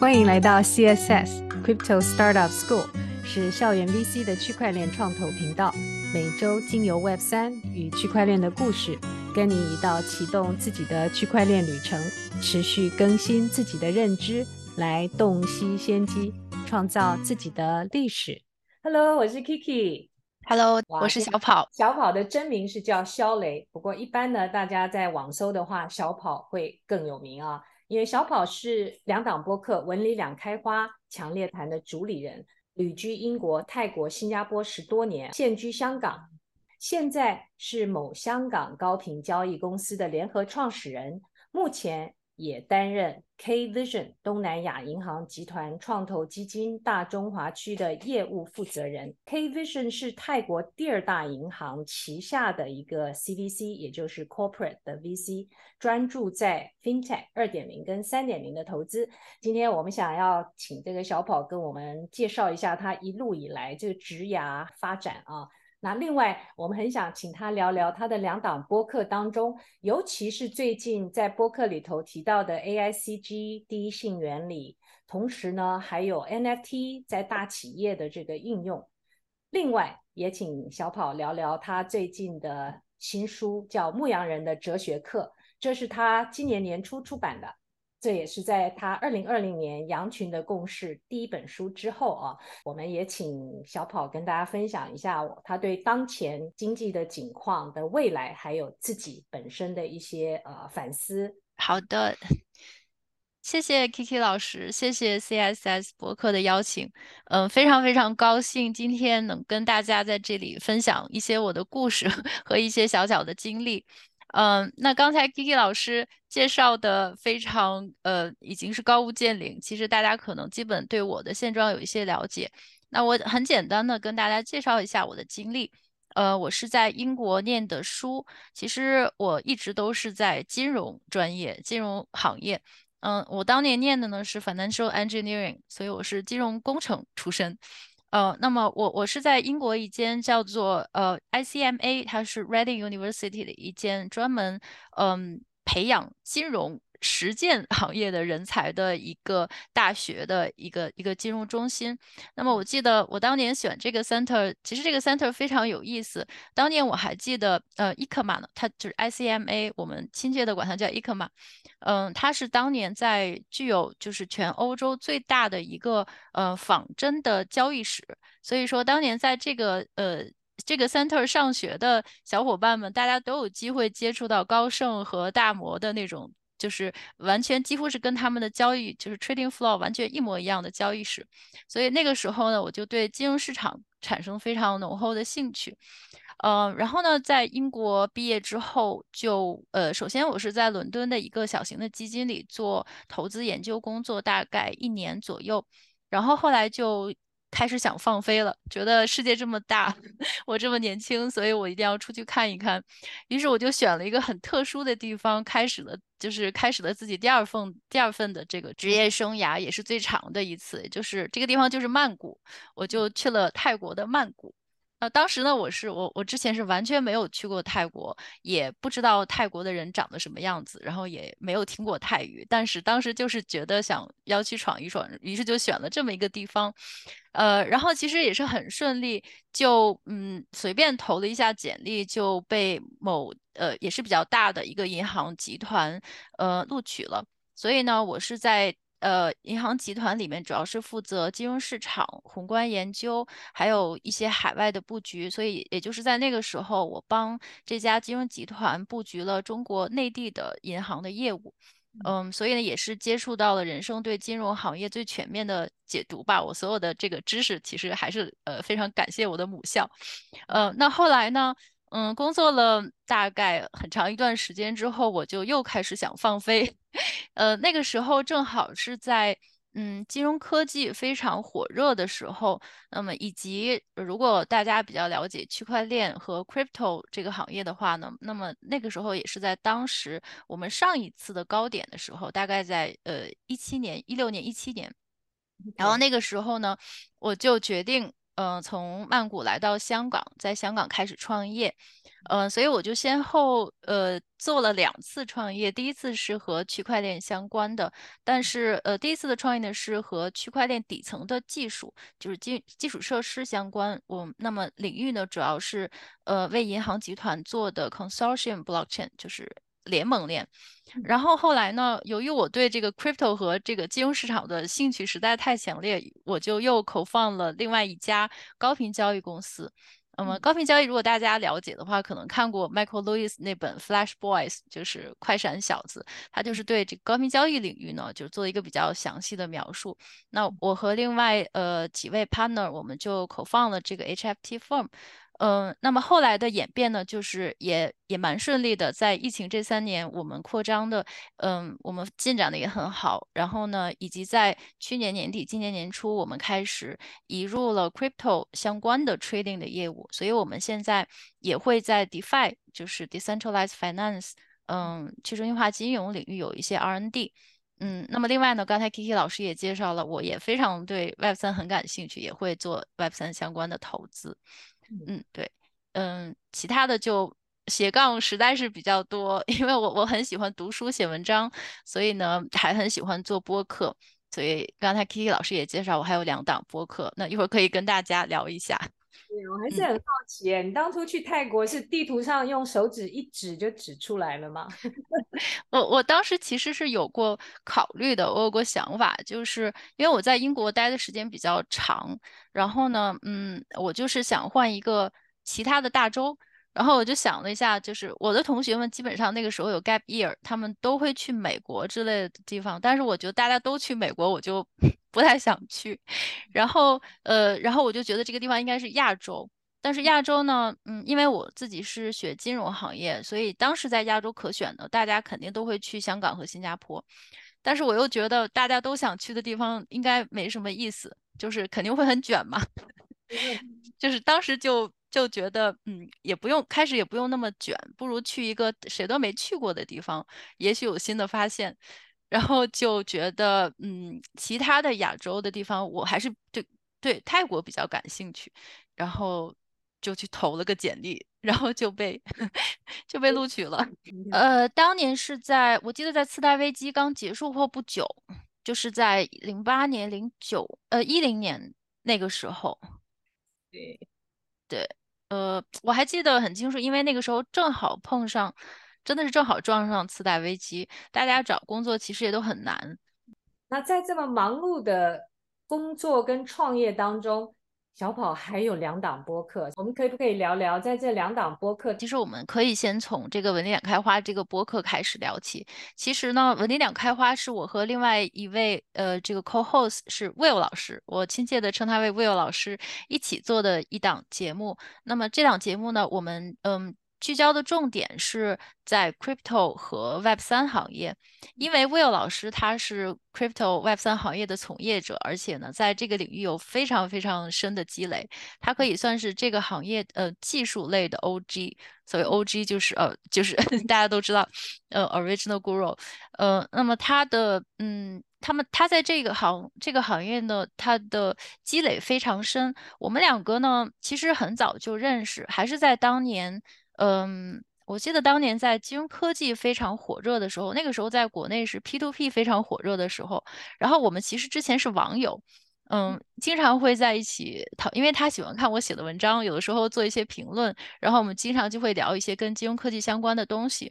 欢迎来到 CSS Crypto Startup School，是校园 VC 的区块链创投频道。每周经由 Web 三与区块链的故事，跟你一道启动自己的区块链旅程，持续更新自己的认知，来洞悉先机，创造自己的历史。Hello，我是 Kiki。Hello，我是小跑。小跑的真名是叫肖雷，不过一般呢，大家在网搜的话，小跑会更有名啊。因为小跑是两档播客“文理两开花”强烈谈的主理人，旅居英国、泰国、新加坡十多年，现居香港，现在是某香港高频交易公司的联合创始人，目前。也担任 K Vision 东南亚银行集团创投基金大中华区的业务负责人。K Vision 是泰国第二大银行旗下的一个 CVC，也就是 Corporate 的 VC，专注在 FinTech 二点零跟三点零的投资。今天我们想要请这个小跑跟我们介绍一下他一路以来这个职涯发展啊。那另外，我们很想请他聊聊他的两档播客当中，尤其是最近在播客里头提到的 AICG 第一性原理，同时呢，还有 NFT 在大企业的这个应用。另外，也请小跑聊聊他最近的新书，叫《牧羊人的哲学课》，这是他今年年初出版的。这也是在他二零二零年《羊群的共识》第一本书之后啊，我们也请小跑跟大家分享一下他对当前经济的景况的未来，还有自己本身的一些呃反思。好的，谢谢 Kiki 老师，谢谢 CSS 博客的邀请，嗯、非常非常高兴今天能跟大家在这里分享一些我的故事和一些小小的经历。嗯，那刚才 Kiki 老师介绍的非常呃，已经是高屋建瓴。其实大家可能基本对我的现状有一些了解。那我很简单的跟大家介绍一下我的经历。呃，我是在英国念的书，其实我一直都是在金融专业、金融行业。嗯，我当年念的呢是 Financial Engineering，所以我是金融工程出身。呃，那么我我是在英国一间叫做呃 ICMA，它是 Reading University 的一间专门嗯培养金融实践行业的人才的一个大学的一个一个金融中心。那么我记得我当年选这个 center，其实这个 center 非常有意思。当年我还记得，呃，ICMA 呢，它就是 ICMA，我们亲切的管它叫 ICMA。嗯，它是当年在具有就是全欧洲最大的一个呃仿真的交易室。所以说当年在这个呃这个 center 上学的小伙伴们，大家都有机会接触到高盛和大摩的那种。就是完全几乎是跟他们的交易，就是 trading flow 完全一模一样的交易室，所以那个时候呢，我就对金融市场产生非常浓厚的兴趣。呃，然后呢，在英国毕业之后，就呃，首先我是在伦敦的一个小型的基金里做投资研究工作，大概一年左右，然后后来就。开始想放飞了，觉得世界这么大，我这么年轻，所以我一定要出去看一看。于是我就选了一个很特殊的地方，开始了，就是开始了自己第二份第二份的这个职业生涯，也是最长的一次，就是这个地方就是曼谷，我就去了泰国的曼谷。呃，当时呢，我是我我之前是完全没有去过泰国，也不知道泰国的人长得什么样子，然后也没有听过泰语，但是当时就是觉得想要去闯一闯，于是就选了这么一个地方，呃，然后其实也是很顺利，就嗯随便投了一下简历，就被某呃也是比较大的一个银行集团呃录取了，所以呢，我是在。呃，银行集团里面主要是负责金融市场宏观研究，还有一些海外的布局。所以，也就是在那个时候，我帮这家金融集团布局了中国内地的银行的业务。嗯，所以呢，也是接触到了人生对金融行业最全面的解读吧。我所有的这个知识，其实还是呃非常感谢我的母校。呃，那后来呢？嗯，工作了大概很长一段时间之后，我就又开始想放飞。呃，那个时候正好是在嗯金融科技非常火热的时候，那么以及如果大家比较了解区块链和 crypto 这个行业的话呢，那么那个时候也是在当时我们上一次的高点的时候，大概在呃一七年、一六年、一七年，然后那个时候呢，我就决定。呃，从曼谷来到香港，在香港开始创业。嗯、呃，所以我就先后呃做了两次创业，第一次是和区块链相关的，但是呃第一次的创业呢是和区块链底层的技术，就是基基础设施相关。我那么领域呢主要是呃为银行集团做的 consortium blockchain，就是联盟链。然后后来呢，由于我对这个 crypto 和这个金融市场的兴趣实在太强烈，我就又 co-found 了另外一家高频交易公司。那么高频交易，如果大家了解的话，可能看过 Michael Lewis 那本《Flash Boys》，就是快闪小子，他就是对这个高频交易领域呢，就做一个比较详细的描述。那我和另外呃几位 partner，我们就 co-found 了这个 HFT Firm。嗯，那么后来的演变呢，就是也也蛮顺利的，在疫情这三年，我们扩张的，嗯，我们进展的也很好。然后呢，以及在去年年底、今年年初，我们开始移入了 crypto 相关的 trading 的业务，所以我们现在也会在 DeFi，就是 Decentralized Finance，嗯，去中心化金融领域有一些 R&D。嗯，那么另外呢，刚才 Kiki 老师也介绍了，我也非常对 Web 三很感兴趣，也会做 Web 三相关的投资。嗯，对，嗯，其他的就斜杠实在是比较多，因为我我很喜欢读书写文章，所以呢还很喜欢做播客，所以刚才 Kiki 老师也介绍我还有两档播客，那一会儿可以跟大家聊一下。对，我还是很好奇，嗯，你当初去泰国是地图上用手指一指就指出来了吗？我我当时其实是有过考虑的，我有过想法，就是因为我在英国待的时间比较长，然后呢，嗯，我就是想换一个其他的大洲。然后我就想了一下，就是我的同学们基本上那个时候有 gap year，他们都会去美国之类的地方。但是我觉得大家都去美国，我就不太想去。然后呃，然后我就觉得这个地方应该是亚洲。但是亚洲呢，嗯，因为我自己是学金融行业，所以当时在亚洲可选的，大家肯定都会去香港和新加坡。但是我又觉得大家都想去的地方应该没什么意思，就是肯定会很卷嘛。就是当时就。就觉得，嗯，也不用开始，也不用那么卷，不如去一个谁都没去过的地方，也许有新的发现。然后就觉得，嗯，其他的亚洲的地方，我还是对对泰国比较感兴趣。然后就去投了个简历，然后就被 就被录取了。呃，当年是在我记得在次贷危机刚结束后不久，就是在零八年、零九呃一零年那个时候。对对。呃，我还记得很清楚，因为那个时候正好碰上，真的是正好撞上次贷危机，大家找工作其实也都很难。那在这么忙碌的工作跟创业当中，小跑还有两档播客，我们可以不可以聊聊在这两档播客？其实我们可以先从这个“文理两开花”这个播客开始聊起。其实呢，“文理两开花”是我和另外一位呃这个 co-host 是 Will 老师，我亲切的称他为 Will 老师一起做的一档节目。那么这档节目呢，我们嗯。聚焦的重点是在 crypto 和 Web 三行业，因为 Will 老师他是 crypto Web 三行业的从业者，而且呢，在这个领域有非常非常深的积累，他可以算是这个行业呃技术类的 OG。所谓 OG 就是呃就是 大家都知道呃 Original Guru，呃，那么他的嗯，他们他在这个行这个行业呢，他的积累非常深。我们两个呢，其实很早就认识，还是在当年。嗯，我记得当年在金融科技非常火热的时候，那个时候在国内是 P to P 非常火热的时候。然后我们其实之前是网友，嗯，经常会在一起讨，因为他喜欢看我写的文章，有的时候做一些评论，然后我们经常就会聊一些跟金融科技相关的东西。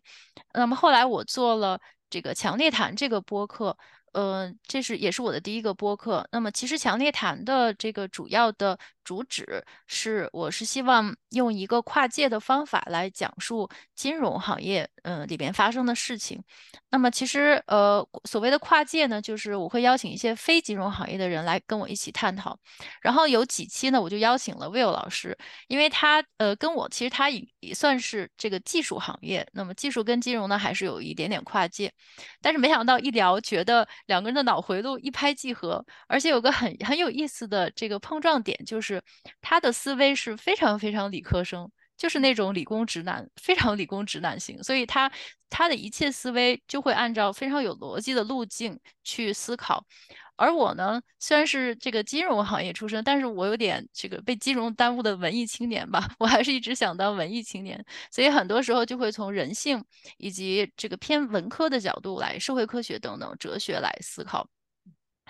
那么后来我做了这个强烈谈这个播客。呃，这是也是我的第一个播客。那么，其实强烈谈的这个主要的主旨是，我是希望用一个跨界的方法来讲述金融行业嗯、里边发生的事情。那么，其实呃所谓的跨界呢，就是我会邀请一些非金融行业的人来跟我一起探讨。然后有几期呢，我就邀请了 Will 老师，因为他呃跟我其实他也也算是这个技术行业，那么技术跟金融呢还是有一点点跨界。但是没想到一聊，觉得。两个人的脑回路一拍即合，而且有个很很有意思的这个碰撞点，就是他的思维是非常非常理科生，就是那种理工直男，非常理工直男型，所以他他的一切思维就会按照非常有逻辑的路径去思考。而我呢，虽然是这个金融行业出身，但是我有点这个被金融耽误的文艺青年吧，我还是一直想当文艺青年，所以很多时候就会从人性以及这个偏文科的角度来，社会科学等等哲学来思考。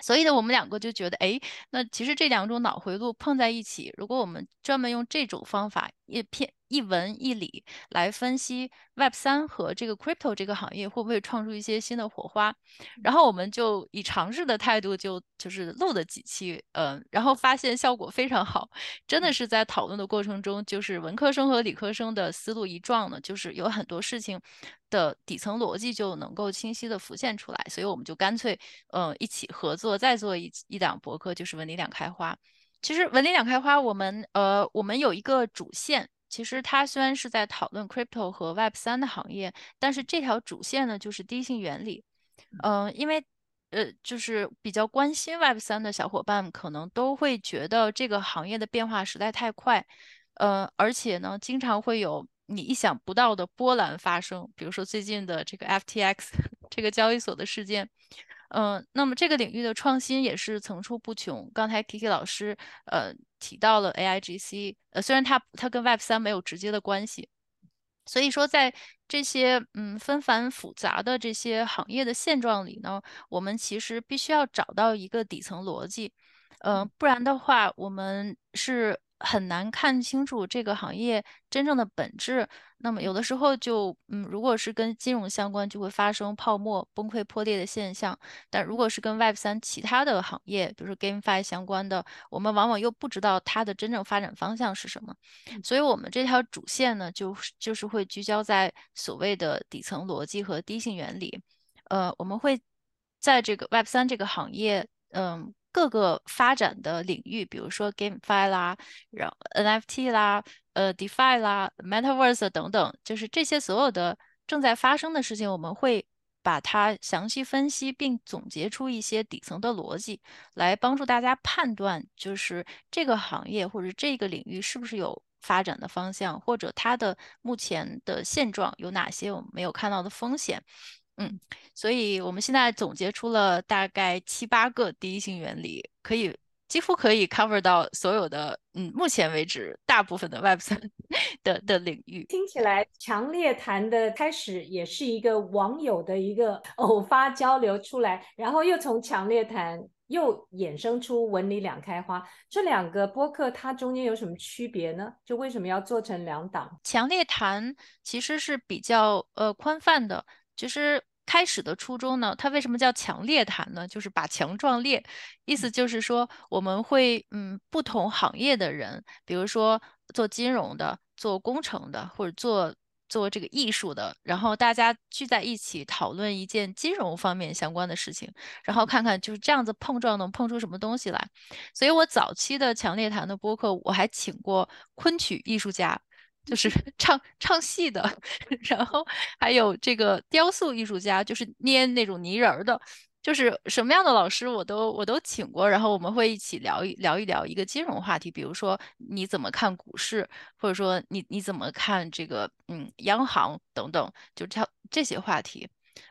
所以呢，我们两个就觉得，哎，那其实这两种脑回路碰在一起，如果我们专门用这种方法，也偏一文一理来分析 Web 三和这个 Crypto 这个行业，会不会创出一些新的火花？然后我们就以尝试的态度就，就就是录了几期，嗯、呃，然后发现效果非常好，真的是在讨论的过程中，就是文科生和理科生的思路一撞呢，就是有很多事情的底层逻辑就能够清晰的浮现出来，所以我们就干脆，嗯、呃，一起合作再做一一档博客，就是文理两开花。其实文理两开花，我们呃，我们有一个主线，其实它虽然是在讨论 crypto 和 Web 三的行业，但是这条主线呢，就是第一性原理。嗯、呃，因为呃，就是比较关心 Web 三的小伙伴，可能都会觉得这个行业的变化实在太快，呃，而且呢，经常会有。你意想不到的波澜发生，比如说最近的这个 FTX 这个交易所的事件，嗯、呃，那么这个领域的创新也是层出不穷。刚才 Kiki 老师呃提到了 AIGC，呃，虽然它它跟 Web 三没有直接的关系，所以说在这些嗯纷繁复杂的这些行业的现状里呢，我们其实必须要找到一个底层逻辑，嗯、呃，不然的话我们是。很难看清楚这个行业真正的本质。那么有的时候就，嗯，如果是跟金融相关，就会发生泡沫崩溃破裂的现象。但如果是跟 Web 三其他的行业，比如说 GameFi 相关的，我们往往又不知道它的真正发展方向是什么。所以，我们这条主线呢，就就是会聚焦在所谓的底层逻辑和低性原理。呃，我们会在这个 Web 三这个行业，嗯。各个发展的领域，比如说 GameFi 啦，然后 NFT 啦，呃，DeFi 啦，Metaverse 等等，就是这些所有的正在发生的事情，我们会把它详细分析，并总结出一些底层的逻辑，来帮助大家判断，就是这个行业或者这个领域是不是有发展的方向，或者它的目前的现状有哪些我们没有看到的风险。嗯，所以我们现在总结出了大概七八个第一性原理，可以几乎可以 cover 到所有的，嗯，目前为止大部分的 Web 三的的领域。听起来强烈谈的开始也是一个网友的一个 偶发交流出来，然后又从强烈谈又衍生出文理两开花。这两个播客它中间有什么区别呢？就为什么要做成两档？强烈谈其实是比较呃宽泛的，其实。开始的初衷呢，它为什么叫强烈谈呢？就是把强壮烈，意思就是说我们会嗯不同行业的人，比如说做金融的、做工程的或者做做这个艺术的，然后大家聚在一起讨论一件金融方面相关的事情，然后看看就是这样子碰撞能碰出什么东西来。所以我早期的强烈谈的播客，我还请过昆曲艺术家。就是 唱唱戏的，然后还有这个雕塑艺术家，就是捏那种泥人儿的，就是什么样的老师我都我都请过，然后我们会一起聊一聊一聊一个金融话题，比如说你怎么看股市，或者说你你怎么看这个嗯央行等等，就这这些话题，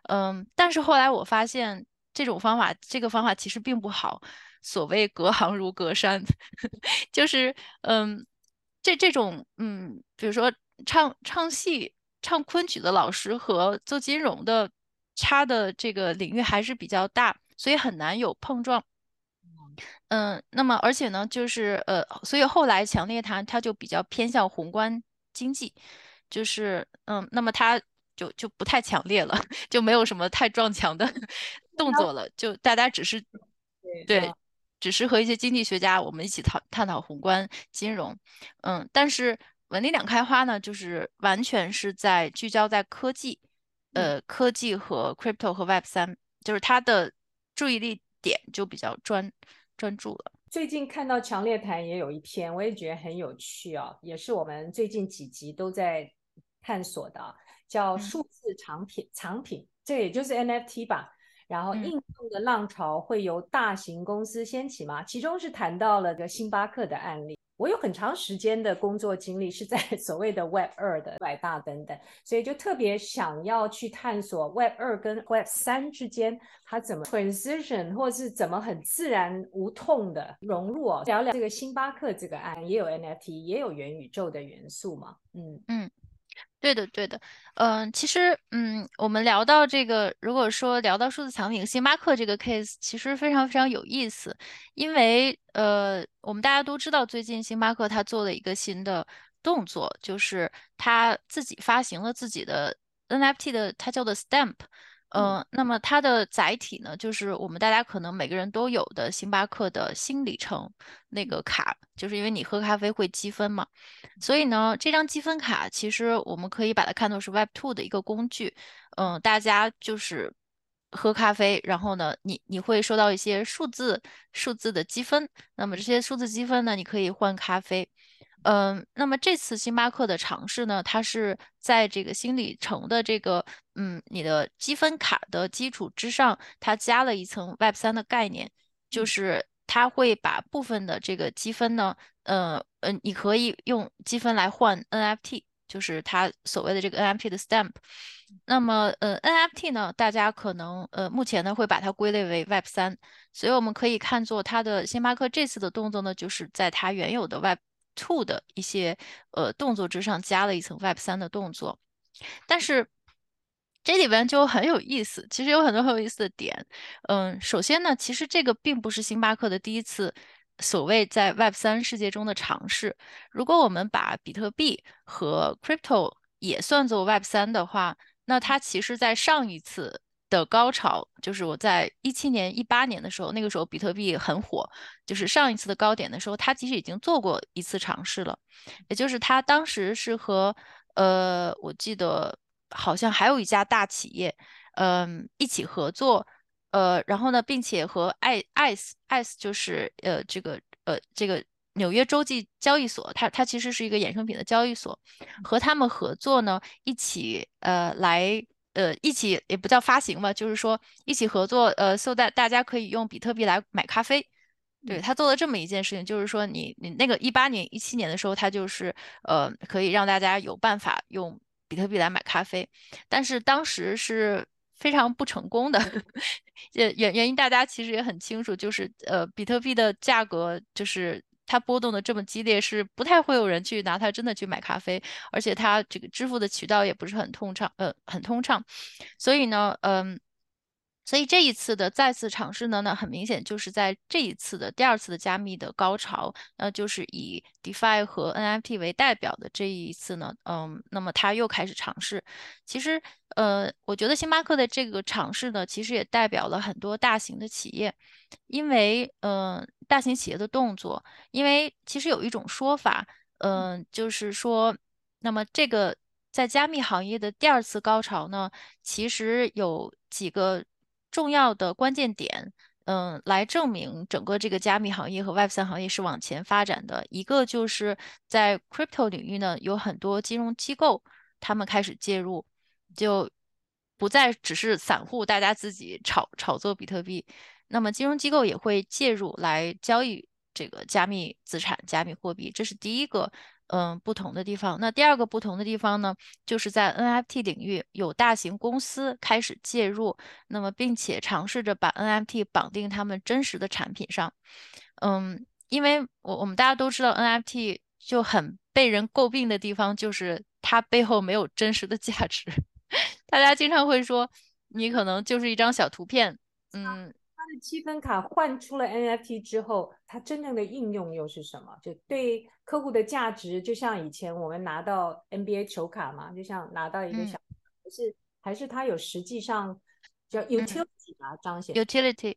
嗯，但是后来我发现这种方法这个方法其实并不好，所谓隔行如隔山，就是嗯。这这种嗯，比如说唱唱戏、唱昆曲的老师和做金融的差的这个领域还是比较大，所以很难有碰撞。嗯，那么而且呢，就是呃，所以后来强烈谈他就比较偏向宏观经济，就是嗯，那么他就就不太强烈了，就没有什么太撞墙的 动作了，就大家只是对。只是和一些经济学家，我们一起讨探讨宏观金融，嗯，但是文理两开花呢，就是完全是在聚焦在科技，呃，科技和 crypto 和 Web 三，就是它的注意力点就比较专专注了。最近看到强烈谈也有一篇，我也觉得很有趣啊，也是我们最近几集都在探索的，叫数字藏品藏品，这也就是 NFT 吧。然后应用的浪潮会由大型公司掀起吗？其中是谈到了个星巴克的案例。我有很长时间的工作经历是在 所谓的 Web 二的百大等等，所以就特别想要去探索 Web 二跟 Web 三之间它怎么 transition，或是怎么很自然无痛的融入哦。聊聊这个星巴克这个案，也有 NFT，也有元宇宙的元素嘛？嗯嗯。对的，对的，嗯、其实，嗯，我们聊到这个，如果说聊到数字藏品，星巴克这个 case 其实非常非常有意思，因为，呃，我们大家都知道，最近星巴克他做了一个新的动作，就是他自己发行了自己的 NFT 的，它叫做 Stamp。呃，那么它的载体呢，就是我们大家可能每个人都有的星巴克的新里程那个卡，就是因为你喝咖啡会积分嘛，所以呢，这张积分卡其实我们可以把它看作是 Web2 的一个工具。嗯、大家就是喝咖啡，然后呢，你你会收到一些数字数字的积分，那么这些数字积分呢，你可以换咖啡。嗯，那么这次星巴克的尝试呢，它是在这个新里程的这个嗯，你的积分卡的基础之上，它加了一层 Web 三的概念，就是它会把部分的这个积分呢，呃呃，你可以用积分来换 NFT，就是它所谓的这个 NFT 的 Stamp。那么呃，NFT 呢，大家可能呃目前呢会把它归类为 Web 三，所以我们可以看作它的星巴克这次的动作呢，就是在它原有的 Web Two 的一些呃动作之上加了一层 Web 三的动作，但是这里边就很有意思，其实有很多很有意思的点。嗯，首先呢，其实这个并不是星巴克的第一次所谓在 Web 三世界中的尝试。如果我们把比特币和 Crypto 也算作 Web 三的话，那它其实在上一次。的高潮就是我在一七年、一八年的时候，那个时候比特币很火，就是上一次的高点的时候，他其实已经做过一次尝试了，也就是他当时是和呃，我记得好像还有一家大企业，嗯、一起合作，呃，然后呢，并且和 I ICE ICE 就是呃这个呃这个纽约洲际交易所，它它其实是一个衍生品的交易所，和他们合作呢，一起呃来。呃，一起也不叫发行吧，就是说一起合作，呃，so that 大家可以用比特币来买咖啡。对，他做了这么一件事情，就是说你你那个一八年、一七年的时候，他就是呃可以让大家有办法用比特币来买咖啡，但是当时是非常不成功的。原原原因大家其实也很清楚，就是呃比特币的价格就是。它波动的这么激烈，是不太会有人去拿它真的去买咖啡，而且它这个支付的渠道也不是很通畅，呃，很通畅。所以呢，嗯，所以这一次的再次尝试呢，那很明显就是在这一次的第二次的加密的高潮，那就是以 DeFi 和 NFT 为代表的这一次呢，嗯，那么它又开始尝试。其实，呃，我觉得星巴克的这个尝试呢，其实也代表了很多大型的企业，因为，嗯、呃。大型企业的动作，因为其实有一种说法，嗯、就是说，那么这个在加密行业的第二次高潮呢，其实有几个重要的关键点，嗯、来证明整个这个加密行业和 Web 三行业是往前发展的。一个就是在 Crypto 领域呢，有很多金融机构他们开始介入，就不再只是散户大家自己炒炒作比特币。那么金融机构也会介入来交易这个加密资产、加密货币，这是第一个嗯不同的地方。那第二个不同的地方呢，就是在 NFT 领域有大型公司开始介入，那么并且尝试着把 NFT 绑定他们真实的产品上。嗯，因为我我们大家都知道 NFT 就很被人诟病的地方，就是它背后没有真实的价值。大家经常会说，你可能就是一张小图片，嗯。积分卡换出了 NFT 之后，它真正的应用又是什么？就对客户的价值，就像以前我们拿到 NBA 球卡嘛，就像拿到一个小，嗯、是还是它有实际上叫 utility 啊，彰显 utility。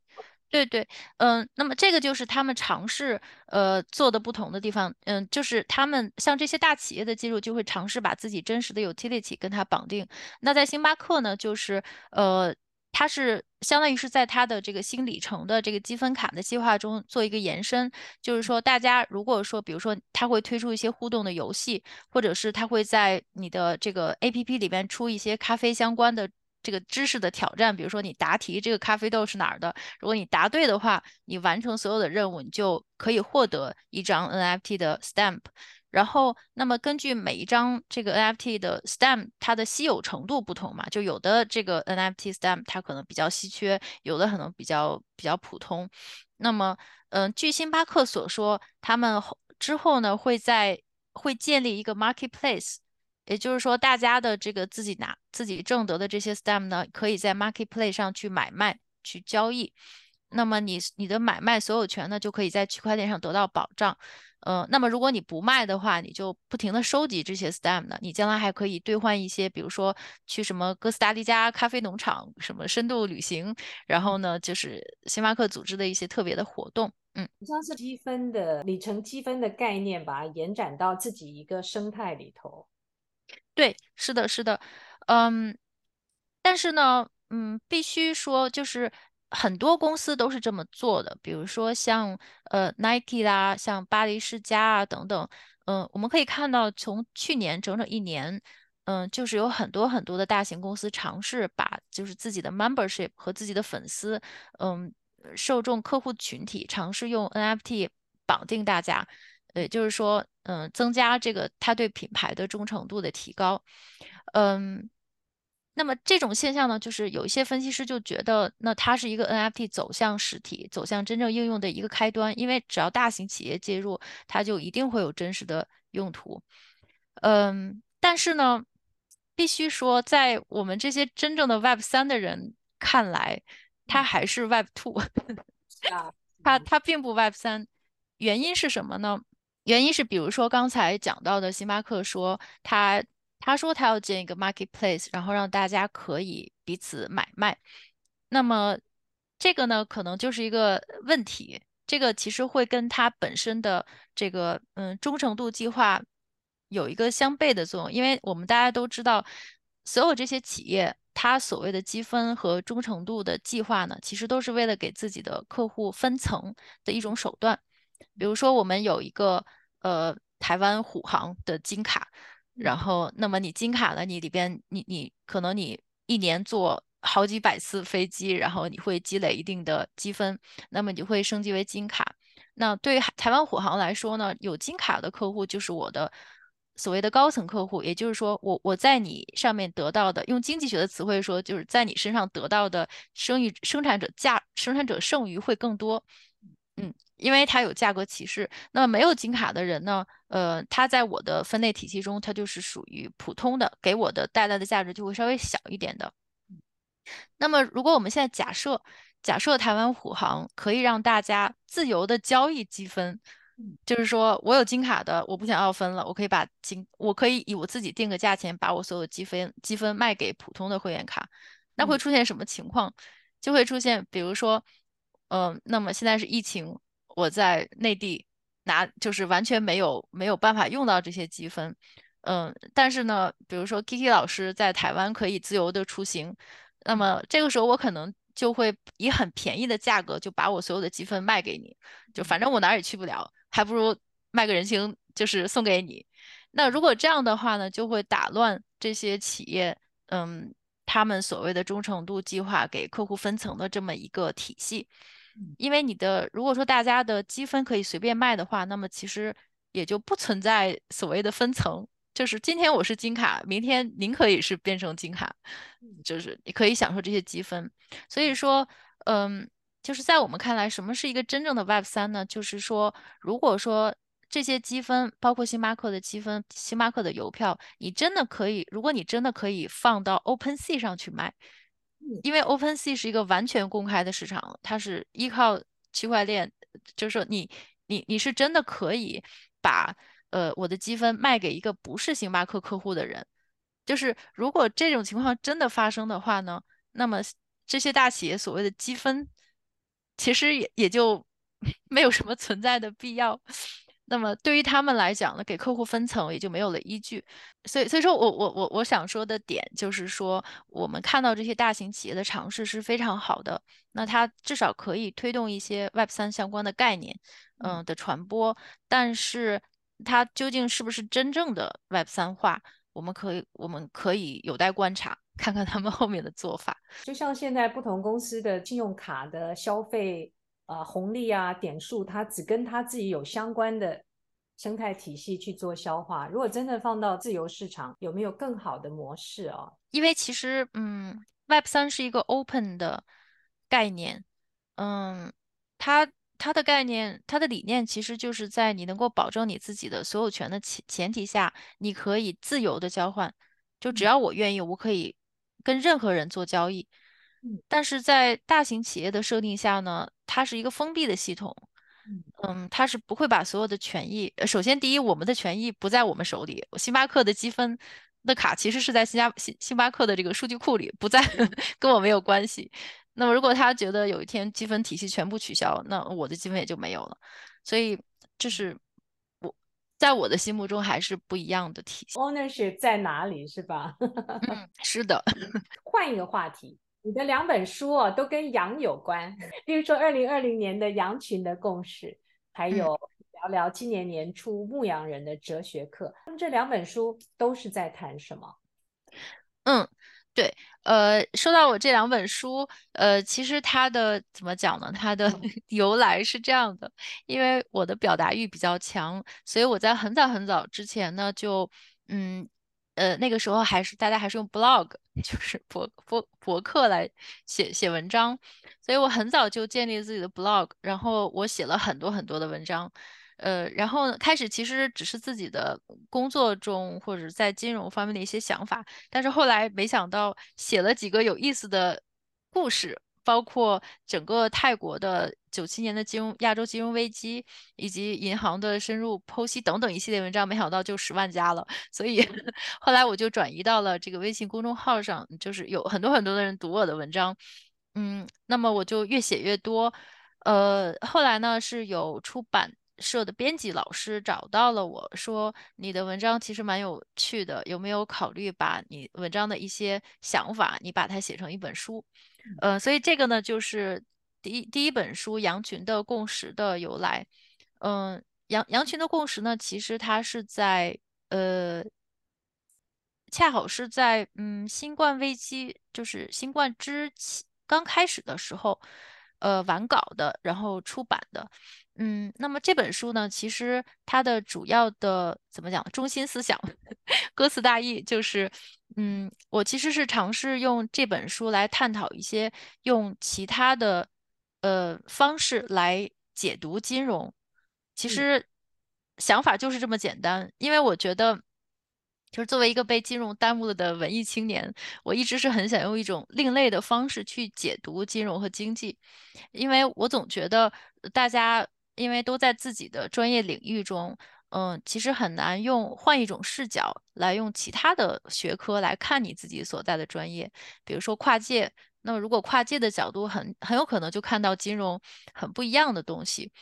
对对，嗯，那么这个就是他们尝试呃做的不同的地方，嗯，就是他们像这些大企业的技术，就会尝试把自己真实的 utility 跟它绑定。那在星巴克呢，就是呃。它是相当于是在它的这个新里程的这个积分卡的计划中做一个延伸，就是说大家如果说，比如说它会推出一些互动的游戏，或者是它会在你的这个 APP 里边出一些咖啡相关的这个知识的挑战，比如说你答题，这个咖啡豆是哪儿的？如果你答对的话，你完成所有的任务，你就可以获得一张 NFT 的 stamp。然后，那么根据每一张这个 NFT 的 stamp，它的稀有程度不同嘛，就有的这个 NFT stamp 它可能比较稀缺，有的可能比较比较普通。那么，嗯、据星巴克所说，他们之后呢会在会建立一个 marketplace。也就是说，大家的这个自己拿自己挣得的这些 stamp 呢，可以在 marketplace 上去买卖、去交易。那么你你的买卖所有权呢，就可以在区块链上得到保障。呃，那么如果你不卖的话，你就不停的收集这些 stamp 呢，你将来还可以兑换一些，比如说去什么哥斯达黎加咖啡农场、什么深度旅行，然后呢，就是星巴克组织的一些特别的活动。嗯，像是积分的里程积分的概念，把它延展到自己一个生态里头。对，是的，是的，嗯，但是呢，嗯，必须说，就是很多公司都是这么做的，比如说像呃 Nike 啦，像巴黎世家啊等等，嗯，我们可以看到，从去年整整一年，嗯，就是有很多很多的大型公司尝试把就是自己的 membership 和自己的粉丝，嗯，受众客户群体尝试用 NFT 绑定大家。也，就是说，嗯，增加这个他对品牌的忠诚度的提高，嗯，那么这种现象呢，就是有一些分析师就觉得，那它是一个 NFT 走向实体、走向真正应用的一个开端，因为只要大型企业介入，它就一定会有真实的用途，嗯，但是呢，必须说，在我们这些真正的 Web 三的人看来，它还是 Web Two，它它并不 Web 三，原因是什么呢？原因是，比如说刚才讲到的，星巴克说他他说他要建一个 marketplace，然后让大家可以彼此买卖。那么这个呢，可能就是一个问题。这个其实会跟他本身的这个嗯忠诚度计划有一个相悖的作用，因为我们大家都知道，所有这些企业，它所谓的积分和忠诚度的计划呢，其实都是为了给自己的客户分层的一种手段。比如说，我们有一个呃台湾虎航的金卡，然后那么你金卡呢，你里边你你可能你一年坐好几百次飞机，然后你会积累一定的积分，那么你就会升级为金卡。那对于台湾虎航来说呢，有金卡的客户就是我的所谓的高层客户，也就是说我我在你上面得到的，用经济学的词汇说，就是在你身上得到的生育生产者价生产者剩余会更多，嗯。因为它有价格歧视，那么没有金卡的人呢？呃，他在我的分类体系中，他就是属于普通的，给我的带来的价值就会稍微小一点的。那么，如果我们现在假设，假设台湾虎航可以让大家自由的交易积分，就是说我有金卡的，我不想要分了，我可以把金，我可以以我自己定个价钱，把我所有积分积分卖给普通的会员卡，那会出现什么情况？就会出现，比如说，嗯、呃，那么现在是疫情。我在内地拿就是完全没有没有办法用到这些积分，嗯，但是呢，比如说 Kiki 老师在台湾可以自由的出行，那么这个时候我可能就会以很便宜的价格就把我所有的积分卖给你，就反正我哪儿也去不了，还不如卖个人情，就是送给你。那如果这样的话呢，就会打乱这些企业，嗯，他们所谓的忠诚度计划给客户分层的这么一个体系。因为你的如果说大家的积分可以随便卖的话，那么其实也就不存在所谓的分层，就是今天我是金卡，明天您可以是变成金卡，就是你可以享受这些积分。所以说，嗯，就是在我们看来，什么是一个真正的 Web 三呢？就是说，如果说这些积分，包括星巴克的积分、星巴克的邮票，你真的可以，如果你真的可以放到 OpenSea 上去卖。因为 OpenSea 是一个完全公开的市场，它是依靠区块链，就是说你你你是真的可以把呃我的积分卖给一个不是星巴克客户的人，就是如果这种情况真的发生的话呢，那么这些大企业所谓的积分其实也也就 没有什么存在的必要。那么对于他们来讲呢，给客户分层也就没有了依据，所以所以说我我我我想说的点就是说，我们看到这些大型企业的尝试是非常好的，那它至少可以推动一些 Web 三相关的概念，嗯。的传播，但是它究竟是不是真正的 Web 三化，我们可以我们可以有待观察，看看他们后面的做法。就像现在不同公司的信用卡的消费啊、呃、红利啊点数，它只跟它自己有相关的生态体系去做消化。如果真的放到自由市场，有没有更好的模式哦？因为其实嗯，Web 三是一个 open 的概念，嗯，它。它的概念，它的理念其实就是在你能够保证你自己的所有权的前前提下，你可以自由的交换，就只要我愿意，我可以跟任何人做交易。但是在大型企业的设定下呢，它是一个封闭的系统，嗯，它是不会把所有的权益，首先第一，我们的权益不在我们手里，星巴克的积分的卡其实是在新加星星巴克的这个数据库里，不在，跟我没有关系。那么，如果他觉得有一天积分体系全部取消，那我的积分也就没有了。所以，这是我在我的心目中还是不一样的体系。Ownership 在哪里，是吧？嗯，是的。换一个话题，你的两本书哦，都跟羊有关，比如说二零二零年的羊群的共识，还有聊聊今年年初牧羊人的哲学课。那么这两本书都是在谈什么？嗯。对，呃，说到我这两本书，呃，其实它的怎么讲呢？它的 由来是这样的，因为我的表达欲比较强，所以我在很早很早之前呢，就，嗯，呃，那个时候还是大家还是用 blog，就是博博博客来写写文章，所以我很早就建立自己的 blog，然后我写了很多很多的文章。呃，然后，开始其实只是自己的工作中或者在金融方面的一些想法，但是后来没想到写了几个有意思的故事，包括整个泰国的九七年的金融亚洲金融危机，以及银行的深入剖析等等一系列文章，没想到就十万加了，所以 后来我就转移到了这个微信公众号上，就是有很多很多的人读我的文章，嗯，那么我就越写越多，呃，后来呢是有出版。社的编辑老师找到了我说：“你的文章其实蛮有趣的，有没有考虑把你文章的一些想法，你把它写成一本书？”呃，所以这个呢，就是第一第一本书《羊群的共识》的由来。嗯、羊羊群的共识呢，其实它是在呃，恰好是在嗯新冠危机，就是新冠之前刚开始的时候，呃，完稿的，然后出版的。嗯，那么这本书呢，其实它的主要的怎么讲，中心思想，歌词大意就是，嗯，我其实是尝试用这本书来探讨一些用其他的呃方式来解读金融。其实想法就是这么简单，因为我觉得，就是作为一个被金融耽误了的文艺青年，我一直是很想用一种另类的方式去解读金融和经济，因为我总觉得大家。因为都在自己的专业领域中，嗯，其实很难用换一种视角来用其他的学科来看你自己所在的专业。比如说跨界，那么如果跨界的角度很很有可能就看到金融很不一样的东西，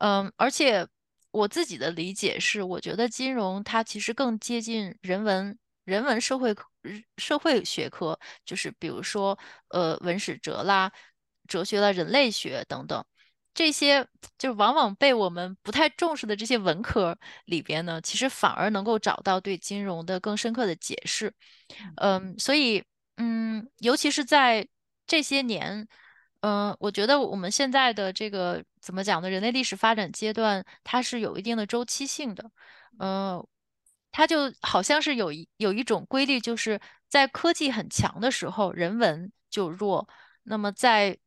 嗯，而且我自己的理解是，我觉得金融它其实更接近人文、人文社会社会学科，就是比如说呃文史哲啦、哲学啦、人类学等等。这些就往往被我们不太重视的这些文科里边呢，其实反而能够找到对金融的更深刻的解释。嗯，所以嗯，尤其是在这些年，嗯，我觉得我们现在的这个怎么讲呢？人类历史发展阶段，它是有一定的周期性的。嗯，它就好像是有一有一种规律，就是在科技很强的时候，人文就弱；那么在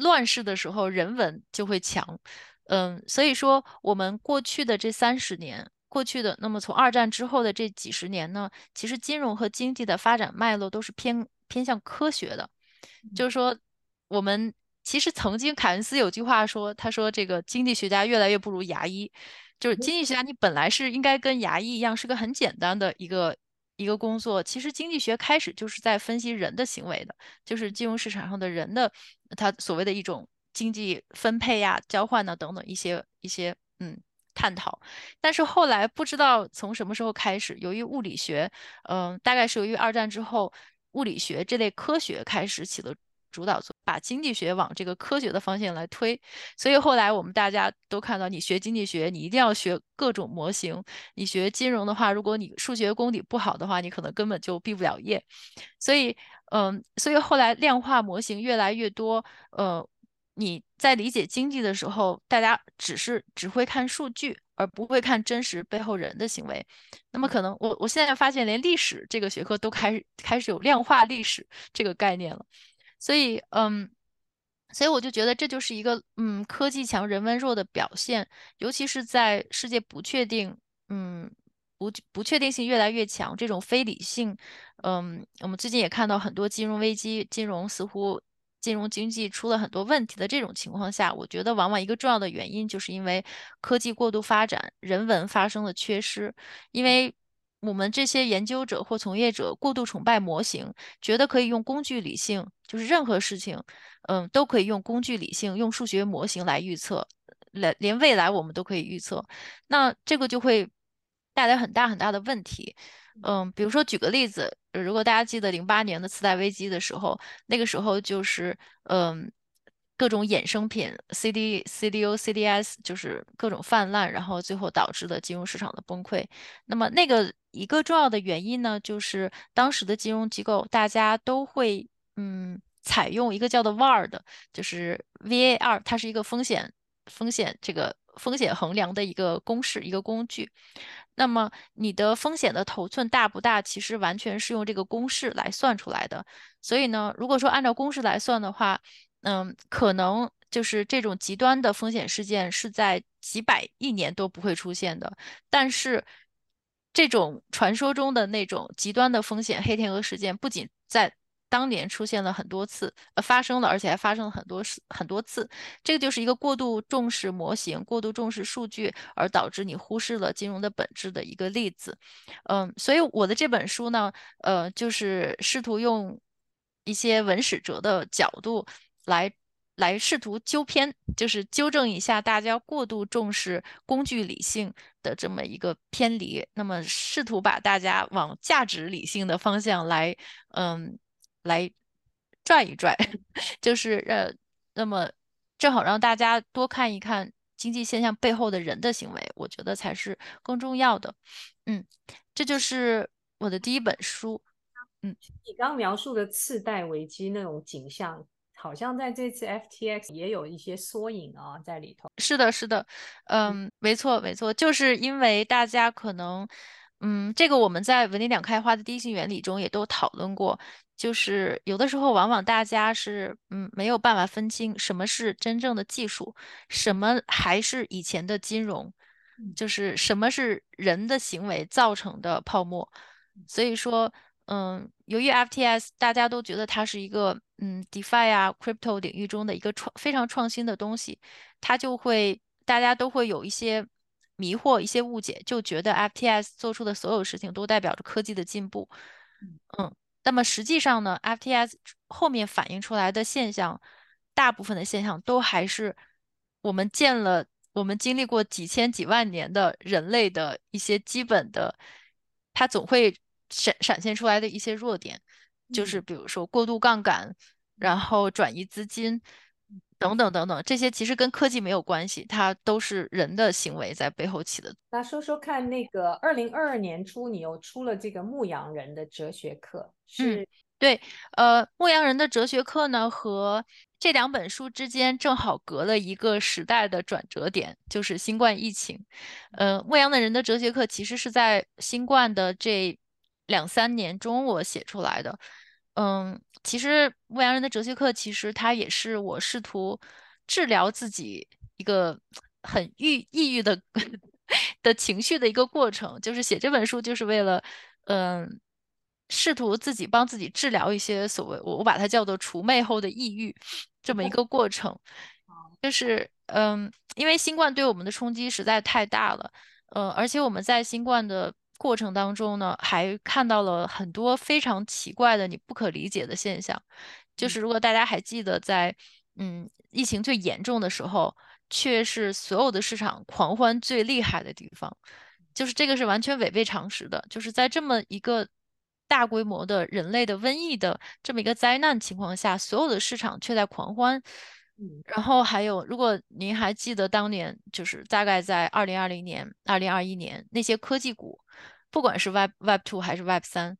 乱世的时候，人文就会强，嗯，所以说我们过去的这三十年，过去的那么从二战之后的这几十年呢，其实金融和经济的发展脉络都是偏偏向科学的，就是说我们其实曾经凯恩斯有句话说，他说这个经济学家越来越不如牙医，就是经济学家你本来是应该跟牙医一样，是个很简单的一个。一个工作，其实经济学开始就是在分析人的行为的，就是金融市场上的人的他所谓的一种经济分配呀、交换呢等等一些一些嗯探讨。但是后来不知道从什么时候开始，由于物理学，嗯、大概是由于二战之后，物理学这类科学开始起了主导做，把经济学往这个科学的方向来推。所以后来我们大家都看到，你学经济学，你一定要学各种模型；你学金融的话，如果你数学功底不好的话，你可能根本就毕不了业。所以，嗯，所以后来量化模型越来越多，呃。你在理解经济的时候，大家只是只会看数据，而不会看真实背后人的行为。那么可能我我现在发现，连历史这个学科都开始开始有量化历史这个概念了。所以，嗯，所以我就觉得这就是一个嗯科技强人文弱的表现，尤其是在世界不确定，嗯不不确定性越来越强，这种非理性，嗯，我们最近也看到很多金融危机，金融似乎。金融经济出了很多问题的这种情况下，我觉得往往一个重要的原因就是因为科技过度发展，人文发生了缺失。因为我们这些研究者或从业者过度崇拜模型，觉得可以用工具理性，就是任何事情，嗯，都可以用工具理性，用数学模型来预测，来连未来我们都可以预测。那这个就会带来很大很大的问题。嗯，比如说举个例子，如果大家记得零八年的次贷危机的时候，那个时候就是嗯各种衍生品 CD、CDO、CDS 就是各种泛滥，然后最后导致了金融市场的崩溃。那么那个一个重要的原因呢，就是当时的金融机构大家都会嗯采用一个叫做 VAR 的，就是 VAR，它是一个风险风险这个风险衡量的一个公式一个工具。那么你的风险的头寸大不大，其实完全是用这个公式来算出来的。所以呢，如果说按照公式来算的话，嗯，可能就是这种极端的风险事件是在几百亿年都不会出现的。但是，这种传说中的那种极端的风险黑天鹅事件，不仅在当年出现了很多次，呃，发生了，而且还发生了很多次很多次。这个就是一个过度重视模型、过度重视数据，而导致你忽视了金融的本质的一个例子。嗯，所以我的这本书呢，呃，就是试图用一些文史哲的角度来来试图纠偏，就是纠正一下大家过度重视工具理性的这么一个偏离。那么，试图把大家往价值理性的方向来，嗯。来拽一拽，就是呃，那么正好让大家多看一看经济现象背后的人的行为，我觉得才是更重要的。嗯，这就是我的第一本书。嗯，你刚刚描述的次贷危机那种景象，好像在这次 FTX 也有一些缩影啊，在里头。是的，是的，嗯，没错，没错，就是因为大家可能，嗯，这个我们在纹理两开花的第一性原理中也都讨论过。就是有的时候，往往大家是嗯没有办法分清什么是真正的技术，什么还是以前的金融，就是什么是人的行为造成的泡沫。所以说，嗯，由于 FTS 大家都觉得它是一个嗯 DeFi 啊 Crypto 领域中的一个创非常创新的东西，它就会大家都会有一些迷惑、一些误解，就觉得 FTS 做出的所有事情都代表着科技的进步，嗯。那么实际上呢，FTS 后面反映出来的现象，大部分的现象都还是我们见了，我们经历过几千几万年的人类的一些基本的，它总会闪闪现出来的一些弱点，就是比如说过度杠杆，然后转移资金。等等等等，这些其实跟科技没有关系，它都是人的行为在背后起的。那说说看，那个二零二二年初，你又出了这个《牧羊人的哲学课》，是、嗯、对，呃，《牧羊人的哲学课》呢和这两本书之间正好隔了一个时代的转折点，就是新冠疫情。呃，《牧羊的人的哲学课》其实是在新冠的这两三年中我写出来的。嗯，其实《牧羊人的哲学课》其实它也是我试图治疗自己一个很郁抑郁的 的情绪的一个过程，就是写这本书就是为了，嗯，试图自己帮自己治疗一些所谓我我把它叫做除魅后的抑郁这么一个过程，就是嗯，因为新冠对我们的冲击实在太大了，呃，而且我们在新冠的。过程当中呢，还看到了很多非常奇怪的、你不可理解的现象。就是如果大家还记得在，在嗯疫情最严重的时候，却是所有的市场狂欢最厉害的地方。就是这个是完全违背常识的。就是在这么一个大规模的人类的瘟疫的这么一个灾难情况下，所有的市场却在狂欢。然后还有，如果您还记得当年，就是大概在二零二零年、二零二一年那些科技股，不管是 Web Web Two 还是 Web 三，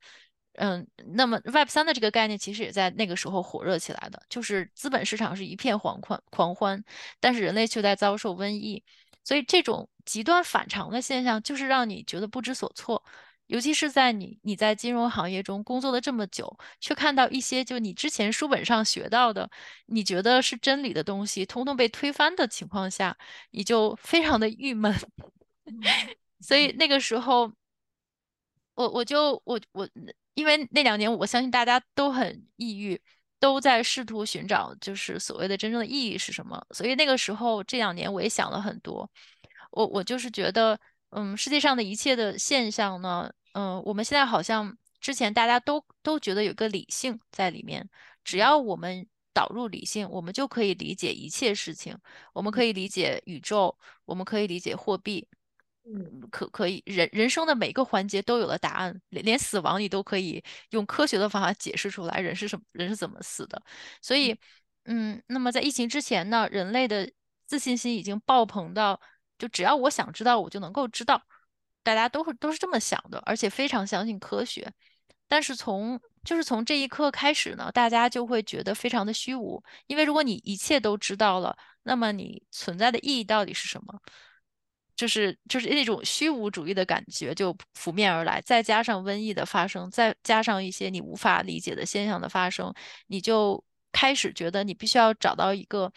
嗯，那么 Web 三的这个概念其实也在那个时候火热起来的，就是资本市场是一片狂欢狂欢，但是人类却在遭受瘟疫，所以这种极端反常的现象，就是让你觉得不知所措。尤其是在你你在金融行业中工作了这么久，却看到一些就你之前书本上学到的，你觉得是真理的东西，通通被推翻的情况下，你就非常的郁闷。所以那个时候，我我就我我，因为那两年我相信大家都很抑郁，都在试图寻找就是所谓的真正的意义是什么。所以那个时候这两年我也想了很多，我我就是觉得，嗯，世界上的一切的现象呢。嗯、呃，我们现在好像之前大家都都觉得有个理性在里面，只要我们导入理性，我们就可以理解一切事情，我们可以理解宇宙，我们可以理解货币，嗯，可可以人人生的每个环节都有了答案，连连死亡你都可以用科学的方法解释出来，人是什么，人是怎么死的。所以，嗯，那么在疫情之前呢，人类的自信心已经爆棚到，就只要我想知道，我就能够知道。大家都是都是这么想的，而且非常相信科学。但是从就是从这一刻开始呢，大家就会觉得非常的虚无，因为如果你一切都知道了，那么你存在的意义到底是什么？就是就是那种虚无主义的感觉就扑面而来，再加上瘟疫的发生，再加上一些你无法理解的现象的发生，你就开始觉得你必须要找到一个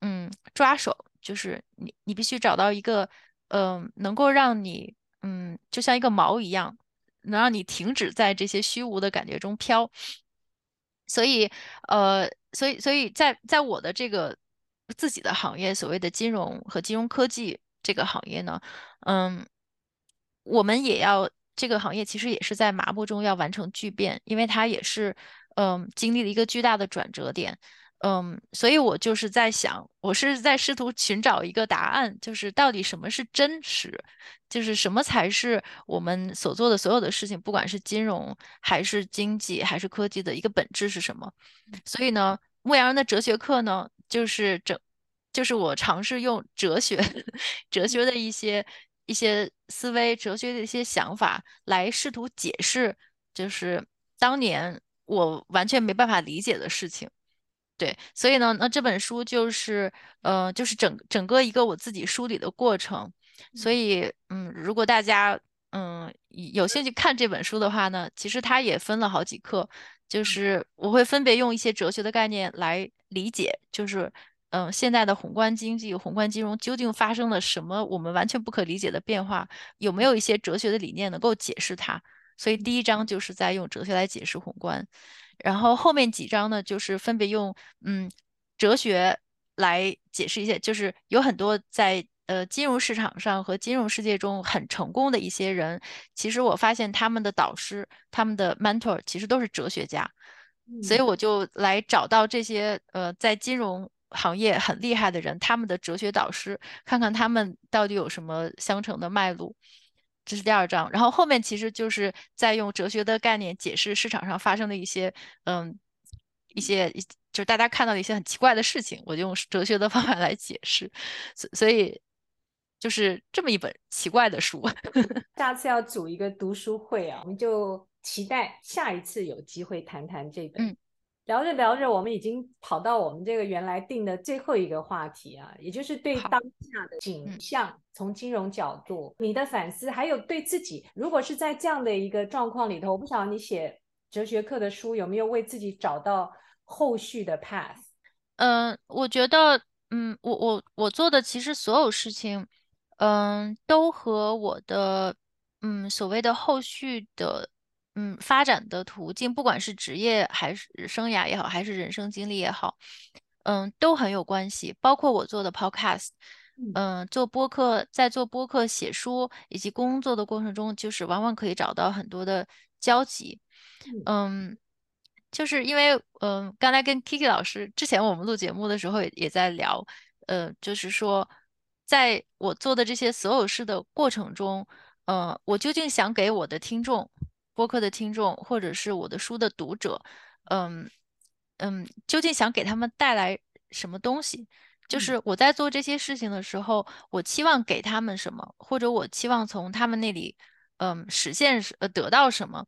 嗯抓手，就是你你必须找到一个嗯、能够让你。嗯，就像一个锚一样，能让你停止在这些虚无的感觉中飘。所以，呃，所以，所以在在我的这个自己的行业，所谓的金融和金融科技这个行业呢，嗯，我们也要这个行业其实也是在麻木中要完成巨变，因为它也是嗯经历了一个巨大的转折点。嗯，所以我就是在想，我是在试图寻找一个答案，就是到底什么是真实，就是什么才是我们所做的所有的事情，不管是金融还是经济还是科技的一个本质是什么。所以呢，牧羊人的哲学课呢，就是整，就是我尝试用哲学、哲学的一些一些思维、哲学的一些想法来试图解释，就是当年我完全没办法理解的事情。对，所以呢，那这本书就是，呃，就是整整个一个我自己梳理的过程。所以，嗯，如果大家，嗯，有兴趣看这本书的话呢，其实它也分了好几课，就是我会分别用一些哲学的概念来理解，就是，嗯，现在的宏观经济、宏观金融究竟发生了什么我们完全不可理解的变化，有没有一些哲学的理念能够解释它？所以第一章就是在用哲学来解释宏观。然后后面几章呢，就是分别用嗯哲学来解释一些，就是有很多在呃金融市场上和金融世界中很成功的一些人，其实我发现他们的导师、他们的 mentor 其实都是哲学家，嗯、所以我就来找到这些呃在金融行业很厉害的人，他们的哲学导师，看看他们到底有什么相承的脉络。这是第二章，然后后面其实就是在用哲学的概念解释市场上发生的一些，嗯，一些就是大家看到的一些很奇怪的事情，我就用哲学的方法来解释，所所以就是这么一本奇怪的书。下次要组一个读书会啊，我们就期待下一次有机会谈谈这本。嗯聊着聊着，我们已经跑到我们这个原来定的最后一个话题啊，也就是对当下的景象，嗯、从金融角度，你的反思，还有对自己，如果是在这样的一个状况里头，我不晓得你写哲学课的书有没有为自己找到后续的 path？嗯、呃，我觉得，嗯，我我我做的其实所有事情，嗯、呃，都和我的，嗯，所谓的后续的。嗯，发展的途径，不管是职业还是生涯也好，还是人生经历也好，嗯，都很有关系。包括我做的 podcast，嗯，做播客，在做播客、写书以及工作的过程中，就是往往可以找到很多的交集。嗯，就是因为，嗯，刚才跟 Kiki 老师之前我们录节目的时候也也在聊，呃，就是说，在我做的这些所有事的过程中，呃，我究竟想给我的听众。播客的听众，或者是我的书的读者，嗯嗯，究竟想给他们带来什么东西？就是我在做这些事情的时候，我期望给他们什么，或者我期望从他们那里，嗯，实现呃得到什么？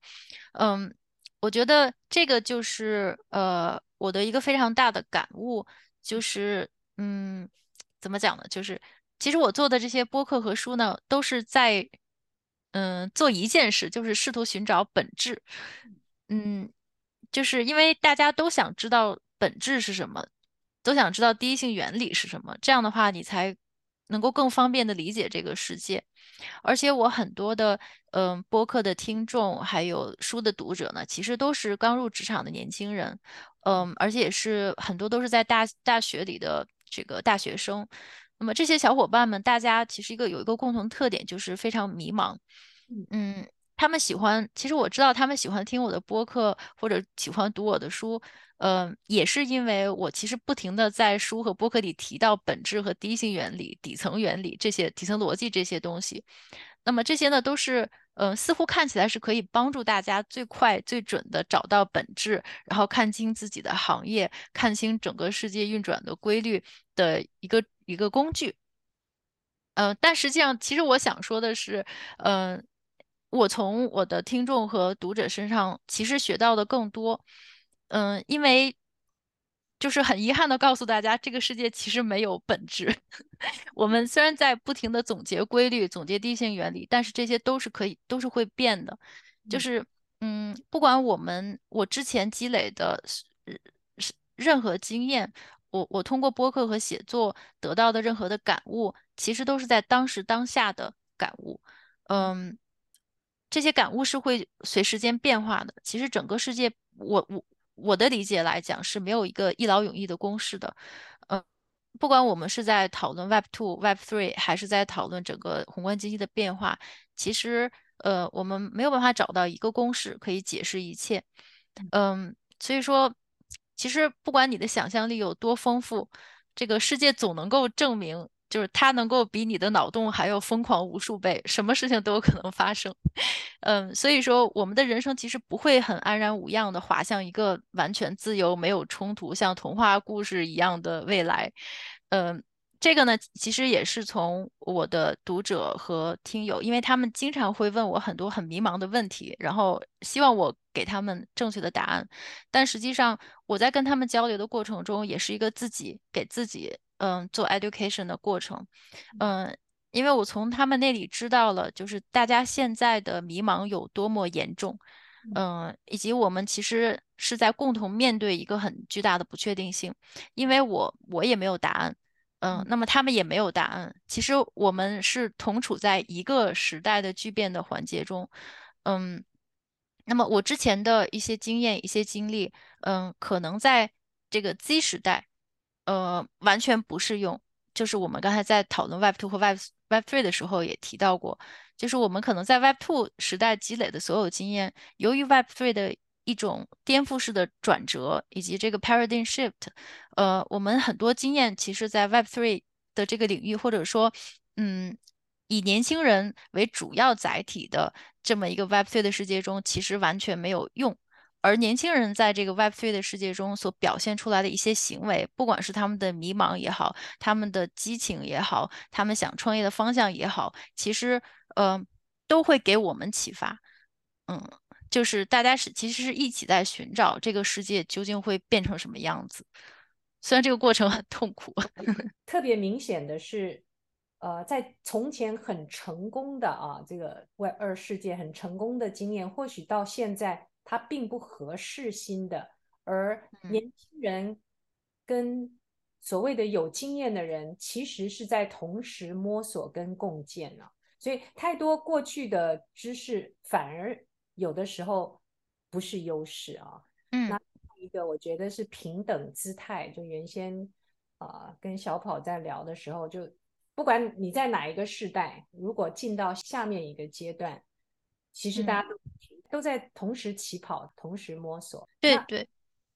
嗯，我觉得这个就是呃我的一个非常大的感悟，就是嗯，怎么讲呢？就是其实我做的这些播客和书呢，都是在嗯做一件事，就是试图寻找本质。嗯，就是因为大家都想知道本质是什么。都想知道第一性原理是什么，这样的话你才能够更方便地理解这个世界。而且我很多的嗯、呃、播客的听众，还有书的读者呢，其实都是刚入职场的年轻人，嗯、呃，而且也是很多都是在大大学里的这个大学生。那么这些小伙伴们，大家其实一个有一个共同特点，就是非常迷茫，嗯。他们喜欢，其实我知道他们喜欢听我的播客或者喜欢读我的书，呃，也是因为我其实不停的在书和播客里提到本质和第一性原理、底层原理这些底层逻辑这些东西。那么这些呢，都是呃，似乎看起来是可以帮助大家最快最准的找到本质，然后看清自己的行业，看清整个世界运转的规律的一个一个工具。呃，但实际上，其实我想说的是，嗯、呃。我从我的听众和读者身上其实学到的更多，嗯，因为就是很遗憾的告诉大家，这个世界其实没有本质。我们虽然在不停的总结规律、总结第一性原理，但是这些都是可以，都是会变的。就是，嗯，不管我们我之前积累的是任何经验，我我通过播客和写作得到的任何的感悟，其实都是在当时当下的感悟，嗯。这些感悟是会随时间变化的。其实整个世界，我我我的理解来讲是没有一个一劳永逸的公式的。嗯，不管我们是在讨论 Web Two、Web Three，还是在讨论整个宏观经济的变化，其实呃，我们没有办法找到一个公式可以解释一切。嗯，所以说，其实不管你的想象力有多丰富，这个世界总能够证明。就是它能够比你的脑洞还要疯狂无数倍，什么事情都有可能发生。嗯，所以说我们的人生其实不会很安然无恙的滑向一个完全自由、没有冲突、像童话故事一样的未来。嗯，这个呢，其实也是从我的读者和听友，因为他们经常会问我很多很迷茫的问题，然后希望我给他们正确的答案。但实际上，我在跟他们交流的过程中，也是一个自己给自己。嗯，做 education 的过程，嗯，因为我从他们那里知道了，就是大家现在的迷茫有多么严重，嗯，以及我们其实是在共同面对一个很巨大的不确定性，因为我我也没有答案，嗯，那么他们也没有答案，其实我们是同处在一个时代的巨变的环节中，嗯，那么我之前的一些经验、一些经历，嗯，可能在这个 Z 时代。呃，完全不适用。就是我们刚才在讨论 Web Two 和 Web Web Three 的时候也提到过，就是我们可能在 Web Two 时代积累的所有经验，由于 Web Three 的一种颠覆式的转折以及这个 paradigm shift，呃，我们很多经验其实，在 Web Three 的这个领域，或者说，嗯，以年轻人为主要载体的这么一个 Web Three 的世界中，其实完全没有用。而年轻人在这个 Web3 的世界中所表现出来的一些行为，不管是他们的迷茫也好，他们的激情也好，他们想创业的方向也好，其实呃都会给我们启发。嗯，就是大家是其实是一起在寻找这个世界究竟会变成什么样子。虽然这个过程很痛苦，特别明显的是，呃，在从前很成功的啊这个 Web2 世界很成功的经验，或许到现在。它并不合适新的，而年轻人跟所谓的有经验的人，其实是在同时摸索跟共建呢。所以太多过去的知识反而有的时候不是优势啊。嗯，那一个我觉得是平等姿态。就原先啊、呃、跟小跑在聊的时候，就不管你在哪一个世代，如果进到下面一个阶段，其实大家都。都在同时起跑，同时摸索。对对，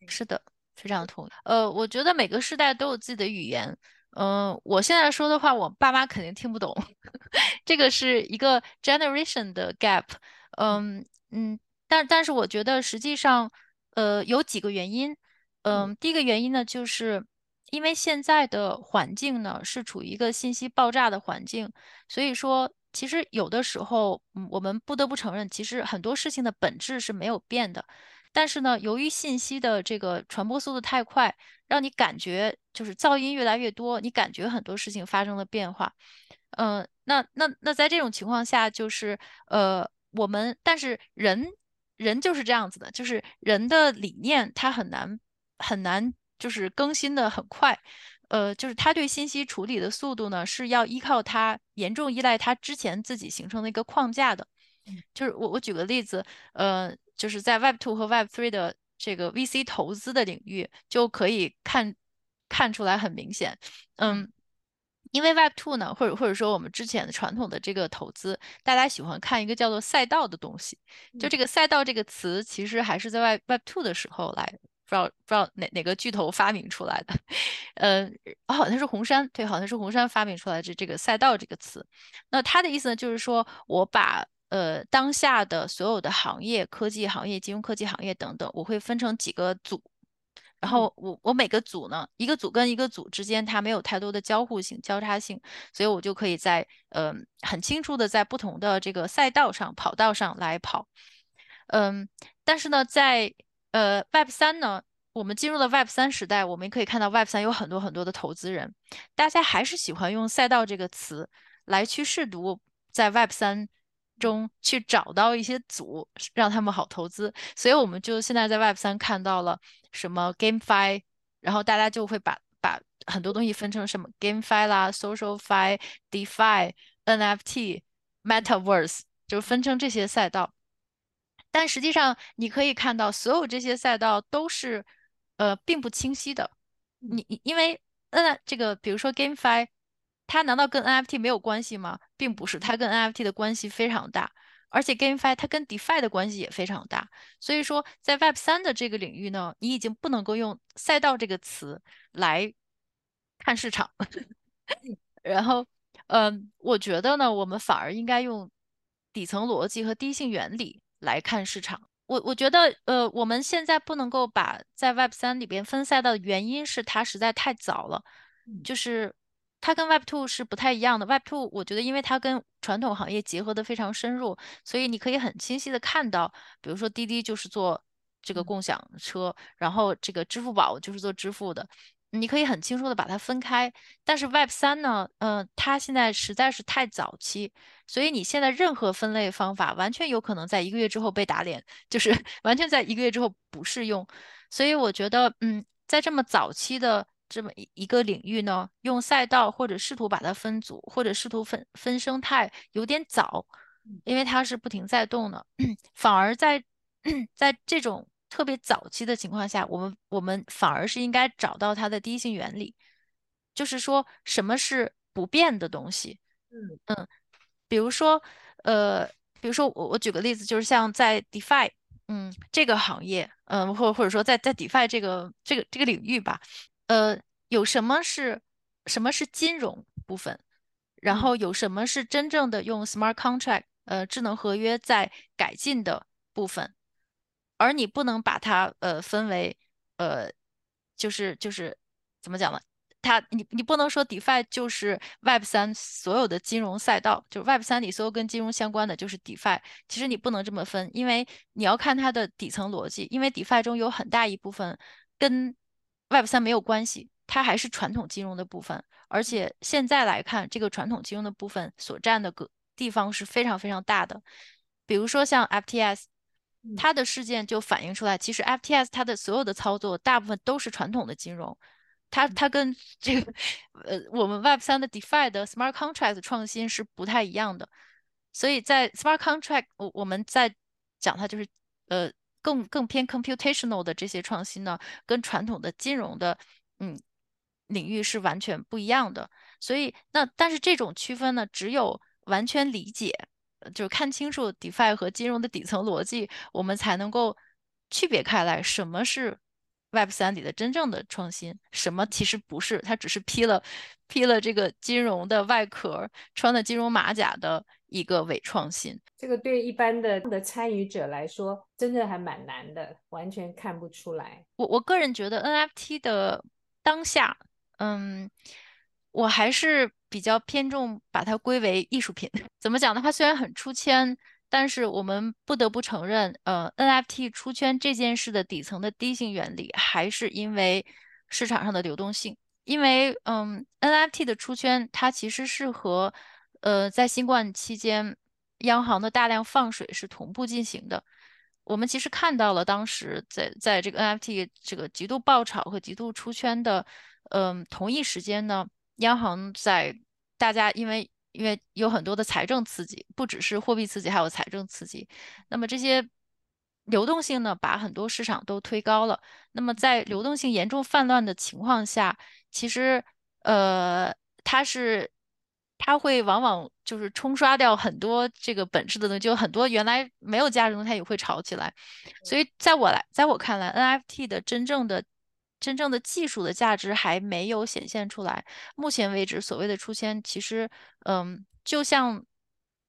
是的，非常同意。呃，我觉得每个时代都有自己的语言。嗯、呃，我现在说的话，我爸妈肯定听不懂。这个是一个 generation 的 gap。嗯嗯，但但是我觉得实际上，呃，有几个原因。嗯、呃，第一个原因呢，就是因为现在的环境呢是处于一个信息爆炸的环境，所以说其实有的时候，嗯，我们不得不承认，其实很多事情的本质是没有变的。但是呢，由于信息的这个传播速度太快，让你感觉就是噪音越来越多，你感觉很多事情发生了变化。嗯、呃，那那那在这种情况下，就是呃，我们但是人人就是这样子的，就是人的理念他很难很难就是更新的很快，呃，就是他对信息处理的速度呢，是要依靠他严重依赖他之前自己形成的一个框架的。就是我我举个例子，呃。就是在 Web Two 和 Web Three 的这个 VC 投资的领域，就可以看看出来很明显。嗯，因为 Web 2呢，或者或者说我们之前的传统的这个投资，大家喜欢看一个叫做赛道的东西。就这个赛道这个词，其实还是在 Web Web 2的时候来，不知道不知道哪哪个巨头发明出来的。呃，哦，好像是红杉，对，好像是红杉发明出来的这这个赛道这个词。那他的意思呢，就是说我把呃，当下的所有的行业，科技行业、金融科技行业等等，我会分成几个组，然后我我每个组呢，一个组跟一个组之间它没有太多的交互性、交叉性，所以我就可以在嗯、呃、很清楚的在不同的这个赛道上、跑道上来跑。嗯，但是呢，在呃 Web 三呢，我们进入了 Web 三时代，我们可以看到 Web 三有很多很多的投资人，大家还是喜欢用赛道这个词来去试读在 Web 三。中去找到一些组，让他们好投资，所以我们就现在在 Web 三看到了什么 GameFi，然后大家就会把把很多东西分成什么 GameFi 啦、SocialFi、DeFi、NFT、Metaverse，就分成这些赛道。但实际上你可以看到，所有这些赛道都是呃并不清晰的。你因为 N 这个，比如说 GameFi。它难道跟 NFT 没有关系吗？并不是，它跟 NFT 的关系非常大，而且 GameFi 它跟 DeFi 的关系也非常大。所以说，在 Web 三的这个领域呢，你已经不能够用赛道这个词来看市场。然后，嗯，我觉得呢，我们反而应该用底层逻辑和第一性原理来看市场。我我觉得，呃，我们现在不能够把在 Web 三里边分赛道的原因是它实在太早了，就是。它跟 Web 2是不太一样的。Web 2，我觉得因为它跟传统行业结合的非常深入，所以你可以很清晰的看到，比如说滴滴就是做这个共享车，然后这个支付宝就是做支付的，你可以很清楚的把它分开。但是 Web 3呢，嗯、呃，它现在实在是太早期，所以你现在任何分类方法完全有可能在一个月之后被打脸，就是 完全在一个月之后不适用。所以我觉得，嗯，在这么早期的。这么一一个领域呢，用赛道或者试图把它分组，或者试图分分生态，有点早，因为它是不停在动的。反而在 在这种特别早期的情况下，我们我们反而是应该找到它的第一性原理，就是说什么是不变的东西。嗯嗯，比如说呃，比如说我我举个例子，就是像在 DeFi，嗯，这个行业，嗯，或或者说在在 DeFi 这个这个这个领域吧。呃，有什么是什么是金融部分？然后有什么是真正的用 smart contract，呃，智能合约在改进的部分？而你不能把它呃分为呃，就是就是怎么讲呢？它你你不能说 DeFi 就是 Web 三所有的金融赛道，就是 Web 三里所有跟金融相关的就是 DeFi。其实你不能这么分，因为你要看它的底层逻辑，因为 DeFi 中有很大一部分跟 Web 三没有关系，它还是传统金融的部分，而且现在来看，这个传统金融的部分所占的个地方是非常非常大的。比如说像 FTS，它的事件就反映出来，其实 FTS 它的所有的操作大部分都是传统的金融，它它跟这个呃我们 Web 三的 DeFi 的 Smart Contract 创新是不太一样的。所以在 Smart Contract，我我们在讲它就是呃。更更偏 computational 的这些创新呢，跟传统的金融的嗯领域是完全不一样的。所以那但是这种区分呢，只有完全理解，就是看清楚 DeFi 和金融的底层逻辑，我们才能够区别开来，什么是 Web 三里的真正的创新，什么其实不是，它只是披了披了这个金融的外壳，穿的金融马甲的。一个伪创新。这个对一般的的参与者来说，真的还蛮难的，完全看不出来。我我个人觉得 NFT 的当下，嗯，我还是比较偏重把它归为艺术品。怎么讲呢？它虽然很出圈。但是我们不得不承认，呃，NFT 出圈这件事的底层的低性原理，还是因为市场上的流动性。因为，嗯，NFT 的出圈，它其实是和，呃，在新冠期间，央行的大量放水是同步进行的。我们其实看到了当时在在这个 NFT 这个极度爆炒和极度出圈的，嗯，同一时间呢，央行在大家因为。因为有很多的财政刺激，不只是货币刺激，还有财政刺激。那么这些流动性呢，把很多市场都推高了。那么在流动性严重泛滥的情况下，其实呃，它是它会往往就是冲刷掉很多这个本质的东西，就很多原来没有价值的东西它也会炒起来。所以在我来，在我看来，NFT 的真正的。真正的技术的价值还没有显现出来。目前为止，所谓的出圈，其实，嗯，就像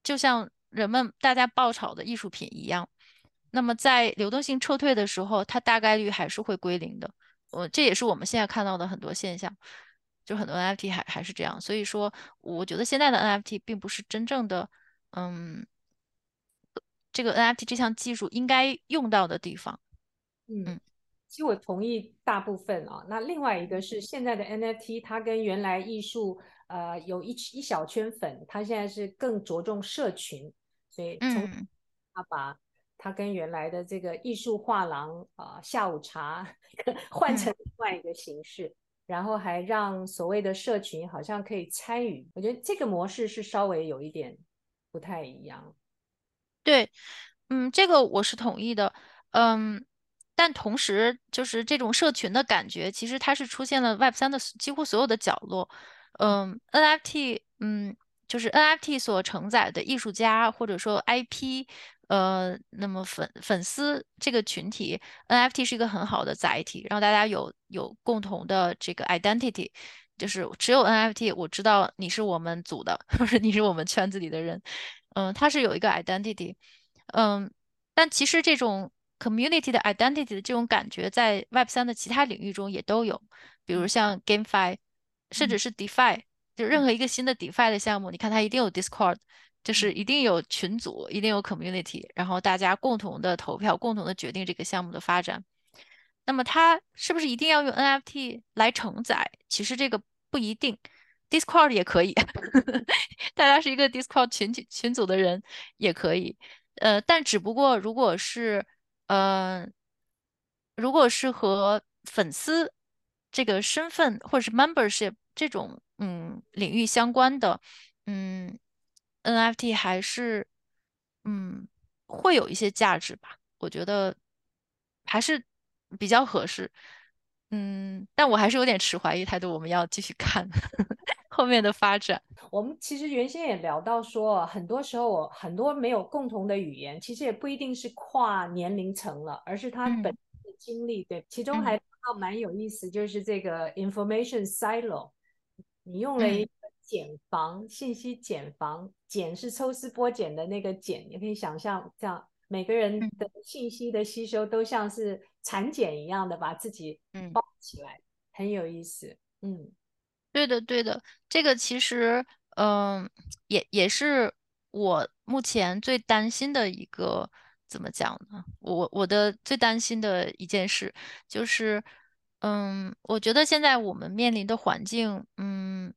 就像人们大家爆炒的艺术品一样。那么在流动性撤退的时候，它大概率还是会归零的。呃这也是我们现在看到的很多现象，就很多 NFT 还还是这样。所以说，我觉得现在的 NFT 并不是真正的，嗯，这个 NFT 这项技术应该用到的地方。嗯。嗯其实我同意大部分啊，那另外一个是现在的 NFT，它跟原来艺术呃有一一小圈粉，它现在是更着重社群，所以从它把它跟原来的这个艺术画廊啊、呃、下午茶 换成另外一个形式，然后还让所谓的社群好像可以参与，我觉得这个模式是稍微有一点不太一样。对，嗯，这个我是同意的，嗯。但同时，就是这种社群的感觉，其实它是出现了 Web 三的几乎所有的角落。嗯，NFT，嗯，就是 NFT 所承载的艺术家或者说 IP，呃，那么粉粉丝这个群体，NFT 是一个很好的载体，让大家有有共同的这个 identity，就是只有 NFT，我知道你是我们组的，或者你是我们圈子里的人。嗯，它是有一个 identity。嗯，但其实这种。Community 的 identity 的这种感觉，在 Web 三的其他领域中也都有，比如像 GameFi，甚至是 DeFi，就任何一个新的 DeFi 的项目，你看它一定有 Discord，就是一定有群组，一定有 Community，然后大家共同的投票，共同的决定这个项目的发展。那么它是不是一定要用 NFT 来承载？其实这个不一定，Discord 也可以，大家是一个 Discord 群群组的人也可以，呃，但只不过如果是呃，如果是和粉丝这个身份或者是 membership 这种嗯领域相关的，嗯，NFT 还是嗯会有一些价值吧，我觉得还是比较合适。嗯，但我还是有点持怀疑态度，我们要继续看 后面的发展。我们其实原先也聊到说，很多时候很多没有共同的语言，其实也不一定是跨年龄层了，而是他本身的经历。嗯、对，其中还蛮有意思，就是这个 information silo，你用了一个茧房，嗯、信息茧房，茧是抽丝剥茧的那个茧，你可以想象这样。每个人的信息的吸收都像是产检一样的把自己嗯包起来，嗯、很有意思。嗯，对的，对的，这个其实，嗯、呃，也也是我目前最担心的一个，怎么讲呢？我我的最担心的一件事就是，嗯，我觉得现在我们面临的环境，嗯，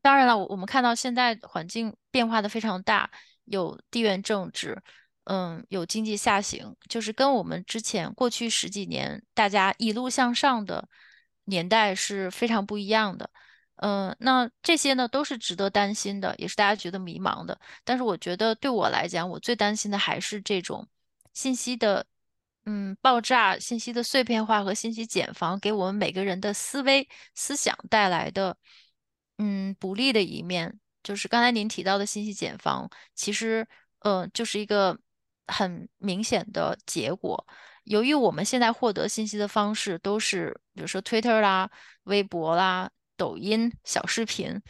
当然了，我我们看到现在环境变化的非常大，有地缘政治。嗯，有经济下行，就是跟我们之前过去十几年大家一路向上的年代是非常不一样的。嗯，那这些呢都是值得担心的，也是大家觉得迷茫的。但是我觉得对我来讲，我最担心的还是这种信息的嗯爆炸、信息的碎片化和信息茧房给我们每个人的思维思想带来的嗯不利的一面。就是刚才您提到的信息茧房，其实嗯就是一个。很明显的结果，由于我们现在获得信息的方式都是，比如说 Twitter 啦、微博啦、抖音、小视频，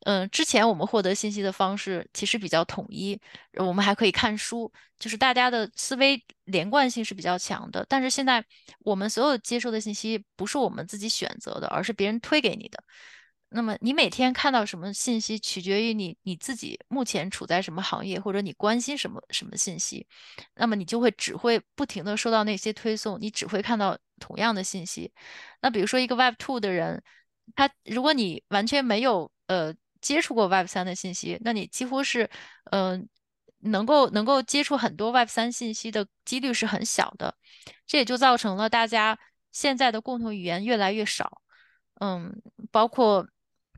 嗯，之前我们获得信息的方式其实比较统一，我们还可以看书，就是大家的思维连贯性是比较强的。但是现在我们所有接收的信息不是我们自己选择的，而是别人推给你的。那么你每天看到什么信息，取决于你你自己目前处在什么行业，或者你关心什么什么信息。那么你就会只会不停地收到那些推送，你只会看到同样的信息。那比如说一个 Web Two 的人，他如果你完全没有呃。接触过 Web 三的信息，那你几乎是，嗯、能够能够接触很多 Web 三信息的几率是很小的，这也就造成了大家现在的共同语言越来越少，嗯，包括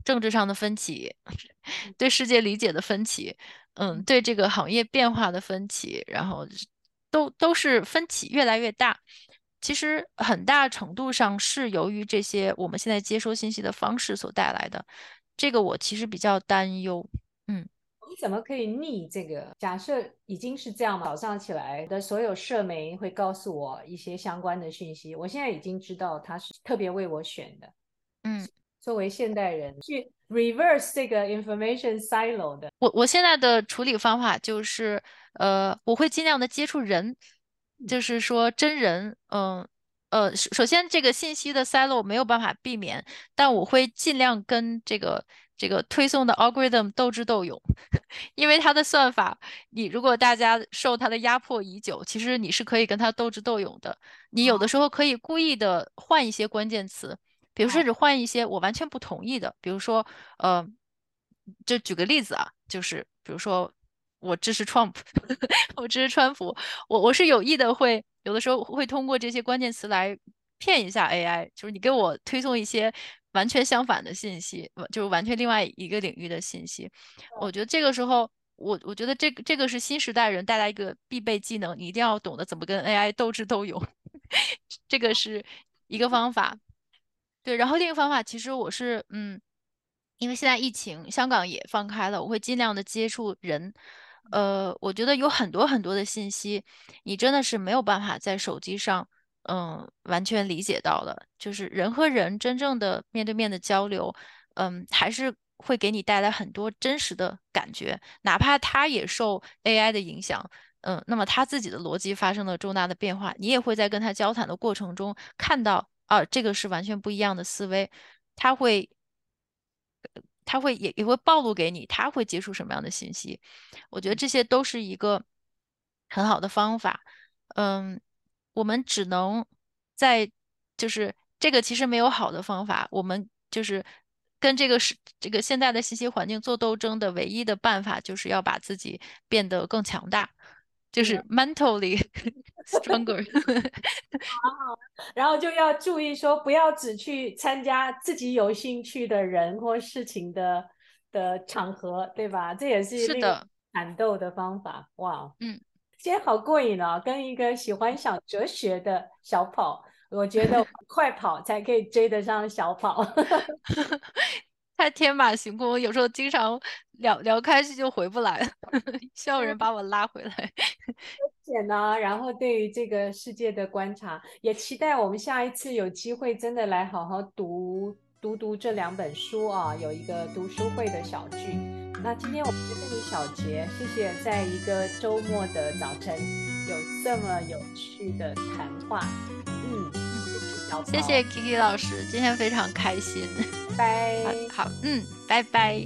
政治上的分歧，对世界理解的分歧，嗯，对这个行业变化的分歧，然后都都是分歧越来越大。其实很大程度上是由于这些我们现在接收信息的方式所带来的。这个我其实比较担忧，嗯，你怎么可以逆这个？假设已经是这样，早上起来的所有社媒会告诉我一些相关的讯息，我现在已经知道他是特别为我选的，嗯，作为现代人去 reverse 这个 information silo 的，我我现在的处理方法就是，呃，我会尽量的接触人，就是说真人，嗯、呃。呃，首首先，这个信息的 silo 没有办法避免，但我会尽量跟这个这个推送的 algorithm 斗智斗勇，因为它的算法，你如果大家受它的压迫已久，其实你是可以跟它斗智斗勇的。你有的时候可以故意的换一些关键词，比如说只换一些我完全不同意的，比如说，呃，就举个例子啊，就是比如说我支持 Trump，我支持川普，我我是有意的会。有的时候会通过这些关键词来骗一下 AI，就是你给我推送一些完全相反的信息，就是完全另外一个领域的信息。我觉得这个时候，我我觉得这个这个是新时代人带来一个必备技能，你一定要懂得怎么跟 AI 斗智斗勇，这个是一个方法。对，然后另一个方法，其实我是嗯，因为现在疫情，香港也放开了，我会尽量的接触人。呃，我觉得有很多很多的信息，你真的是没有办法在手机上，嗯，完全理解到的。就是人和人真正的面对面的交流，嗯，还是会给你带来很多真实的感觉，哪怕他也受 AI 的影响，嗯，那么他自己的逻辑发生了重大的变化，你也会在跟他交谈的过程中看到，啊，这个是完全不一样的思维，他会。他会也也会暴露给你，他会接触什么样的信息？我觉得这些都是一个很好的方法。嗯，我们只能在就是这个其实没有好的方法，我们就是跟这个是这个现在的信息环境做斗争的唯一的办法，就是要把自己变得更强大。就是 mentally stronger，好好，然后就要注意说，不要只去参加自己有兴趣的人或事情的的场合，对吧？这也是一个感斗的方法。哇，嗯，今天好过瘾啊！跟一个喜欢想哲学的小跑，我觉得快跑才可以追得上小跑。太天马行空，有时候经常聊聊开去就回不来了，需要人把我拉回来。而且呢，然后对于这个世界的观察，也期待我们下一次有机会真的来好好读读读这两本书啊，有一个读书会的小聚。那今天我们在这里小结，谢谢，在一个周末的早晨有这么有趣的谈话。嗯，小谢谢 Kiki 老师，今天非常开心。拜，好，好，嗯，拜拜。